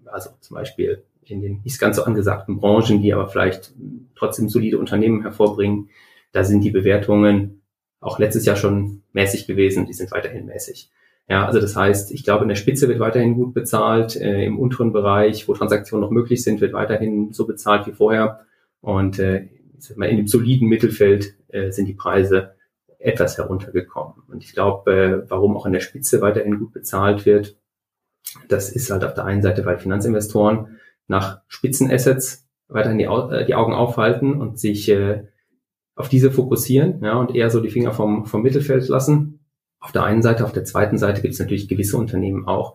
also zum Beispiel in den nicht ganz so angesagten Branchen, die aber vielleicht trotzdem solide Unternehmen hervorbringen. Da sind die Bewertungen auch letztes Jahr schon mäßig gewesen, die sind weiterhin mäßig. Ja, also das heißt, ich glaube, in der Spitze wird weiterhin gut bezahlt, äh, im unteren Bereich, wo Transaktionen noch möglich sind, wird weiterhin so bezahlt wie vorher. Und äh, in dem soliden Mittelfeld äh, sind die Preise etwas heruntergekommen. Und ich glaube, äh, warum auch in der Spitze weiterhin gut bezahlt wird, das ist halt auf der einen Seite, weil Finanzinvestoren nach Spitzenassets weiterhin die, äh, die Augen aufhalten und sich äh, auf diese fokussieren ja, und eher so die Finger vom, vom Mittelfeld lassen. Auf der einen Seite, auf der zweiten Seite gibt es natürlich gewisse Unternehmen auch,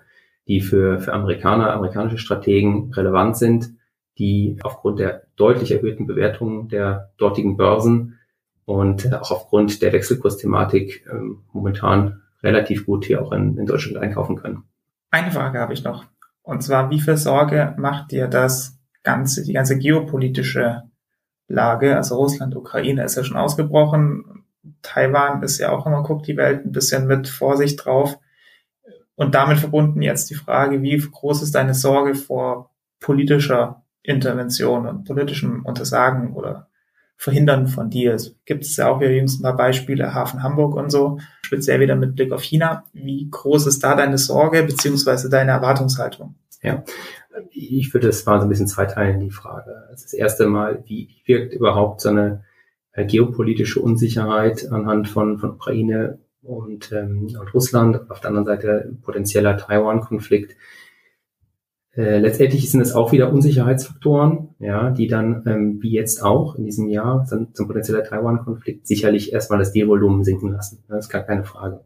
die für, für Amerikaner, amerikanische Strategen relevant sind, die aufgrund der deutlich erhöhten Bewertungen der dortigen Börsen und auch aufgrund der Wechselkursthematik ähm, momentan relativ gut hier auch in, in Deutschland einkaufen können. Eine Frage habe ich noch. Und zwar, wie viel Sorge macht dir das ganze, die ganze geopolitische Lage? Also Russland, Ukraine ist ja schon ausgebrochen. Taiwan ist ja auch immer, guckt die Welt ein bisschen mit Vorsicht drauf. Und damit verbunden jetzt die Frage, wie groß ist deine Sorge vor politischer Intervention und politischem Untersagen oder Verhindern von Deals? Gibt es ja auch wieder jüngst ein paar Beispiele, Hafen Hamburg und so, speziell wieder mit Blick auf China. Wie groß ist da deine Sorge beziehungsweise deine Erwartungshaltung? Ja, ich würde es mal so ein bisschen zweiteilen, die Frage. Das erste Mal, wie wirkt überhaupt so eine geopolitische Unsicherheit anhand von, von Ukraine und, ähm, und Russland, auf der anderen Seite potenzieller Taiwan-Konflikt. Äh, letztendlich sind es auch wieder Unsicherheitsfaktoren, ja, die dann, ähm, wie jetzt auch in diesem Jahr, zum, zum potenzieller Taiwan-Konflikt sicherlich erstmal das Dealvolumen sinken lassen. Das ist gar keine Frage.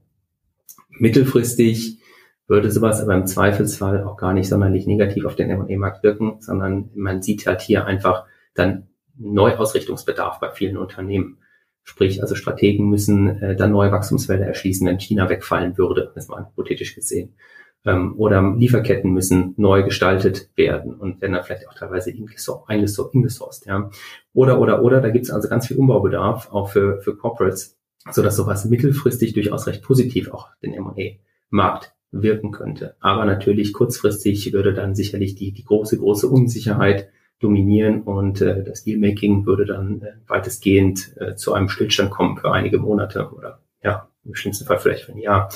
Mittelfristig würde sowas aber im Zweifelsfall auch gar nicht sonderlich negativ auf den M&A-Markt wirken, sondern man sieht halt hier einfach dann Neuausrichtungsbedarf bei vielen Unternehmen. Sprich, also Strategen müssen äh, dann neue Wachstumsfelder erschließen, wenn China wegfallen würde, das mal hypothetisch gesehen. Ähm, oder Lieferketten müssen neu gestaltet werden und werden dann vielleicht auch teilweise ingesourced. Ja. Oder, oder, oder, da gibt es also ganz viel Umbaubedarf, auch für, für Corporates, sodass sowas mittelfristig durchaus recht positiv auch den M&A-Markt wirken könnte. Aber natürlich kurzfristig würde dann sicherlich die, die große, große Unsicherheit dominieren und äh, das Dealmaking würde dann äh, weitestgehend äh, zu einem Stillstand kommen für einige Monate oder ja, im schlimmsten Fall vielleicht für ein Jahr.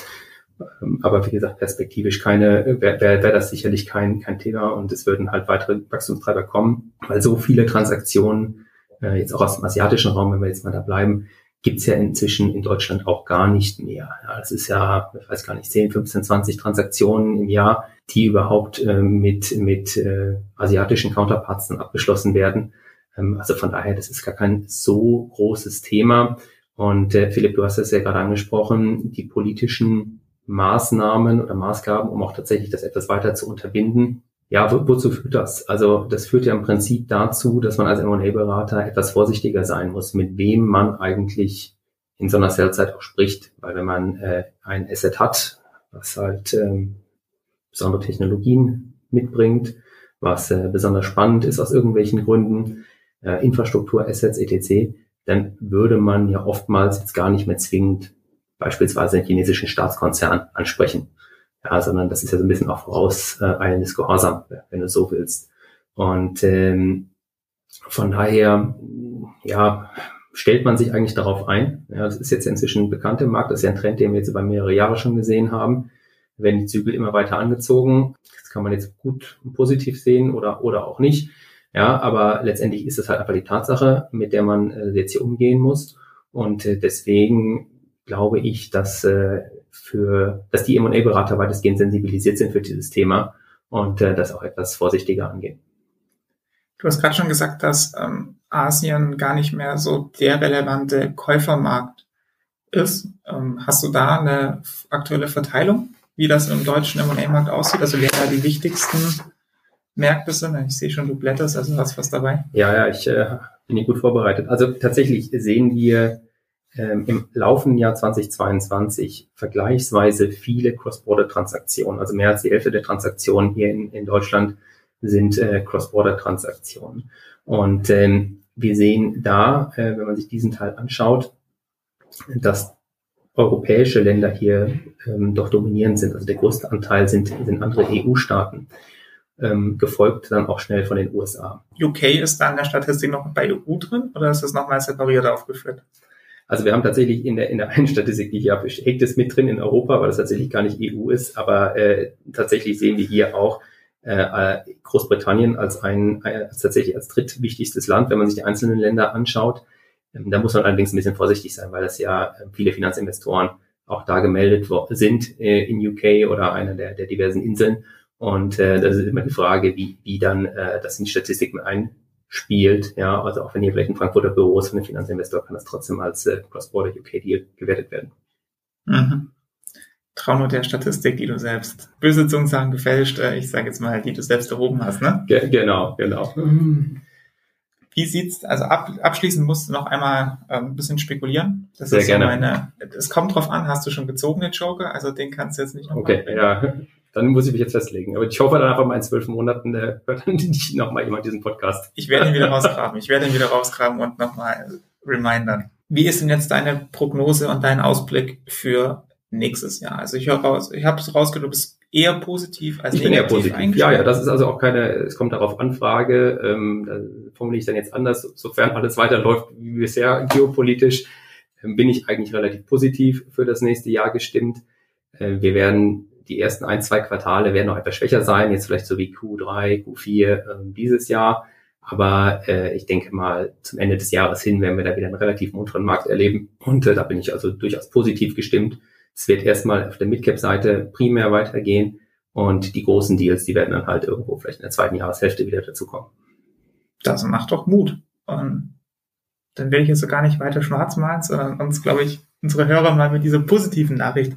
Ähm, aber wie gesagt, perspektivisch keine, wäre wär, wär das sicherlich kein, kein Thema und es würden halt weitere Wachstumstreiber kommen, weil so viele Transaktionen, äh, jetzt auch aus dem asiatischen Raum, wenn wir jetzt mal da bleiben, gibt's ja inzwischen in Deutschland auch gar nicht mehr. Ja, das ist ja, ich weiß gar nicht, 10, 15, 20 Transaktionen im Jahr, die überhaupt äh, mit, mit äh, asiatischen Counterparts dann abgeschlossen werden. Ähm, also von daher, das ist gar kein so großes Thema. Und äh, Philipp, du hast es ja gerade angesprochen, die politischen Maßnahmen oder Maßgaben, um auch tatsächlich das etwas weiter zu unterbinden, ja, wo, wozu führt das? Also das führt ja im Prinzip dazu, dass man als M&A-Berater etwas vorsichtiger sein muss, mit wem man eigentlich in so einer Sellzeit auch spricht. Weil wenn man äh, ein Asset hat, was halt ähm, besondere Technologien mitbringt, was äh, besonders spannend ist aus irgendwelchen Gründen, äh, Infrastruktur-Assets, etc., dann würde man ja oftmals jetzt gar nicht mehr zwingend beispielsweise einen chinesischen Staatskonzern ansprechen ja, sondern das ist ja so ein bisschen auch vorauseilendes Gehorsam, wenn du so willst. Und ähm, von daher, ja, stellt man sich eigentlich darauf ein. Ja, das ist jetzt inzwischen bekannt im Markt, das ist ja ein Trend, den wir jetzt über mehrere Jahre schon gesehen haben. Werden die Zügel immer weiter angezogen. Das kann man jetzt gut positiv sehen oder, oder auch nicht. Ja, aber letztendlich ist es halt einfach die Tatsache, mit der man äh, jetzt hier umgehen muss. Und äh, deswegen glaube ich, dass äh, für, dass die M&A-Berater weitestgehend sensibilisiert sind für dieses Thema und äh, das auch etwas vorsichtiger angehen. Du hast gerade schon gesagt, dass ähm, Asien gar nicht mehr so der relevante Käufermarkt ist. Ähm, hast du da eine aktuelle Verteilung, wie das im deutschen M&A-Markt aussieht? Also wer da die wichtigsten Märkte sind? Ich sehe schon, du blätterst, also hast was dabei. Ja, ja, ich äh, bin hier gut vorbereitet. Also tatsächlich sehen wir ähm, im laufenden Jahr 2022 vergleichsweise viele Cross-Border-Transaktionen. Also mehr als die Hälfte der Transaktionen hier in, in Deutschland sind äh, Cross-Border-Transaktionen. Und ähm, wir sehen da, äh, wenn man sich diesen Teil anschaut, dass europäische Länder hier ähm, doch dominierend sind. Also der größte Anteil sind, sind andere EU-Staaten, ähm, gefolgt dann auch schnell von den USA. UK ist da in der Statistik noch bei EU drin oder ist das nochmal separiert aufgeführt? Also wir haben tatsächlich in der, in der einen Statistik, die ich habe, steckt es mit drin in Europa, weil das tatsächlich gar nicht EU ist, aber äh, tatsächlich sehen wir hier auch äh, Großbritannien als ein, als tatsächlich als drittwichtigstes Land, wenn man sich die einzelnen Länder anschaut. Ähm, da muss man allerdings ein bisschen vorsichtig sein, weil das ja äh, viele Finanzinvestoren auch da gemeldet sind äh, in UK oder einer der, der diversen Inseln. Und äh, das ist immer die Frage, wie, wie dann äh, das in die Statistik mit ein, spielt. Ja, also auch wenn hier vielleicht ein Frankfurter Büro ist von einem Finanzinvestor, kann das trotzdem als äh, Cross-Border UK-Deal gewertet werden. Mhm. Trau nur der Statistik, die du selbst, böse Zungen sagen gefälscht, äh, ich sage jetzt mal, die du selbst erhoben hast, ne? Ge genau, genau. Wie sieht's, also ab, abschließend musst du noch einmal äh, ein bisschen spekulieren. Das Sehr ist so gerne. meine, es kommt drauf an, hast du schon gezogene Joker, also den kannst du jetzt nicht noch Okay, ja dann muss ich mich jetzt festlegen. Aber ich hoffe dann einfach mal in zwölf Monaten äh, hört dann nicht nochmal jemand diesen Podcast. Ich werde ihn wieder rausgraben. Ich werde ihn wieder rausgraben und nochmal remindern. Wie ist denn jetzt deine Prognose und dein Ausblick für nächstes Jaar? Also ich höre raus, ich habe es rausgehört, du bist eher positiv als ich negativ. Ich bin eher positiv. Ja, ja, das ist also auch keine, es kommt darauf Anfrage, ähm, da formuliere ich dann jetzt anders, sofern alles weiterläuft wie bisher geopolitisch, ähm, bin ich eigentlich relativ positiv für das nächste Jahr gestimmt. Äh, wir werden die ersten ein, zwei Quartale werden noch etwas schwächer sein, jetzt vielleicht so wie Q3, Q4 äh, dieses Jahr. Aber äh, ich denke mal, zum Ende des Jahres hin werden wir da wieder einen relativ munteren Markt erleben. Und äh, da bin ich also durchaus positiv gestimmt. Es wird erstmal auf der Midcap-Seite primär weitergehen. Und die großen Deals, die werden dann halt irgendwo vielleicht in der zweiten Jahreshälfte wieder dazukommen. Das macht doch Mut. Und dann will ich jetzt so gar nicht weiter schwarz malen, sondern uns, glaube ich, unsere Hörer mal mit dieser positiven Nachricht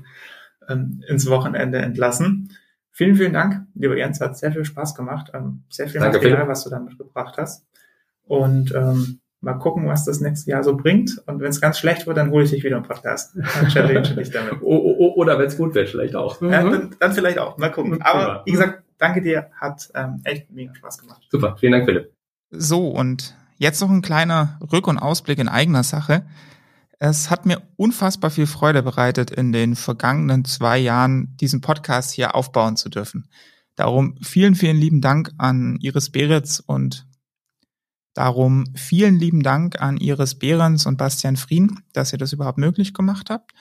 ähm, ins Wochenende entlassen. Vielen, vielen Dank, lieber Jens, hat sehr viel Spaß gemacht. Ähm, sehr viel Danke, Material, was du da mitgebracht hast. Und ähm, mal gucken, was das nächste Jahr so bringt. Und wenn es ganz schlecht wird, dann hole ich dich wieder im Podcast. Dann challenge dich damit. Oder wenn es gut wird, vielleicht auch. Ja, dann, dann, vielleicht auch. Mal gucken. Aber wie gesagt, danke dir, hat ähm, echt mega Spaß gemacht. Super, vielen Dank, Philipp. So, und jetzt noch ein kleiner Rück- und Ausblick in eigener Sache. Es hat mir unfassbar viel Freude bereitet, in den vergangenen zwei Jahren diesen Podcast hier aufbauen zu dürfen. Darum vielen, vielen lieben Dank an Iris Beretz und darum vielen lieben Dank an Iris Behrens und Bastian Frien, dass ihr das überhaupt möglich gemacht habt.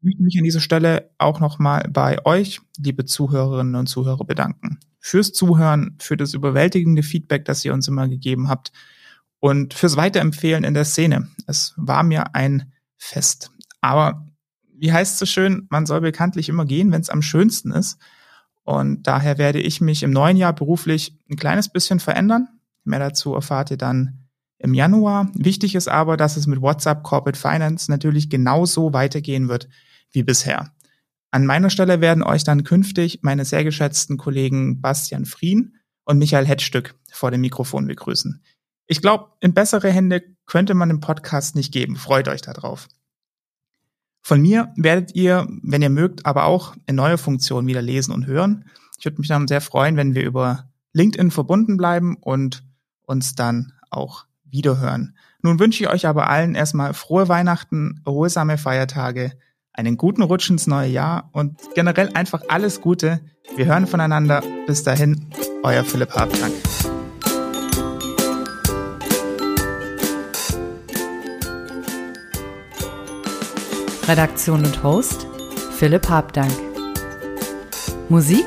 Ich möchte mich an dieser Stelle auch nochmal bei euch, liebe Zuhörerinnen und Zuhörer, bedanken. Fürs Zuhören, für das überwältigende Feedback, das ihr uns immer gegeben habt und fürs Weiterempfehlen in der Szene. Es war mir ein Fest. Aber wie heißt es so schön, man soll bekanntlich immer gehen, wenn es am schönsten ist. Und daher werde ich mich im neuen Jahr beruflich ein kleines bisschen verändern. Mehr dazu erfahrt ihr dann im Januar. Wichtig ist aber, dass es mit WhatsApp Corporate Finance natürlich genauso weitergehen wird wie bisher. An meiner Stelle werden euch dann künftig meine sehr geschätzten Kollegen Bastian Frien und Michael Hetzstück vor dem Mikrofon begrüßen. Ich glaube, in bessere Hände könnte man den Podcast nicht geben. Freut euch darauf. Von mir werdet ihr, wenn ihr mögt, aber auch in neue Funktionen wieder lesen und hören. Ich würde mich dann sehr freuen, wenn wir über LinkedIn verbunden bleiben und uns dann auch wiederhören. Nun wünsche ich euch aber allen erstmal frohe Weihnachten, erholsame Feiertage, einen guten Rutsch ins neue Jahr und generell einfach alles Gute. Wir hören voneinander. Bis dahin, euer Philipp Habdank. Redaktion und Host Philipp Habdank. Musik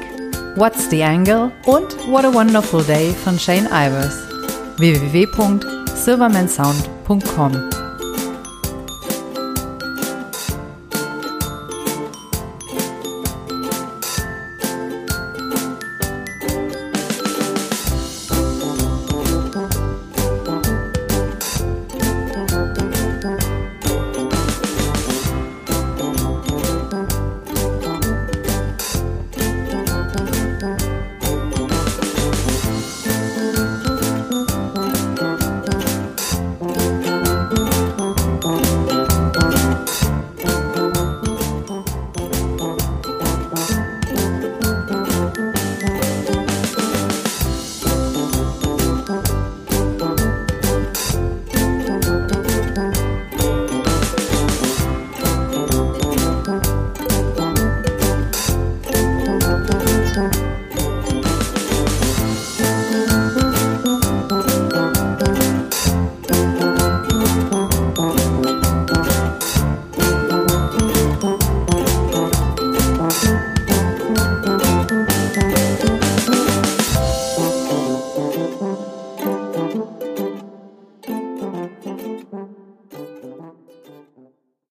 What's the Angle und What a Wonderful Day von Shane Ivers. www.silvermansound.com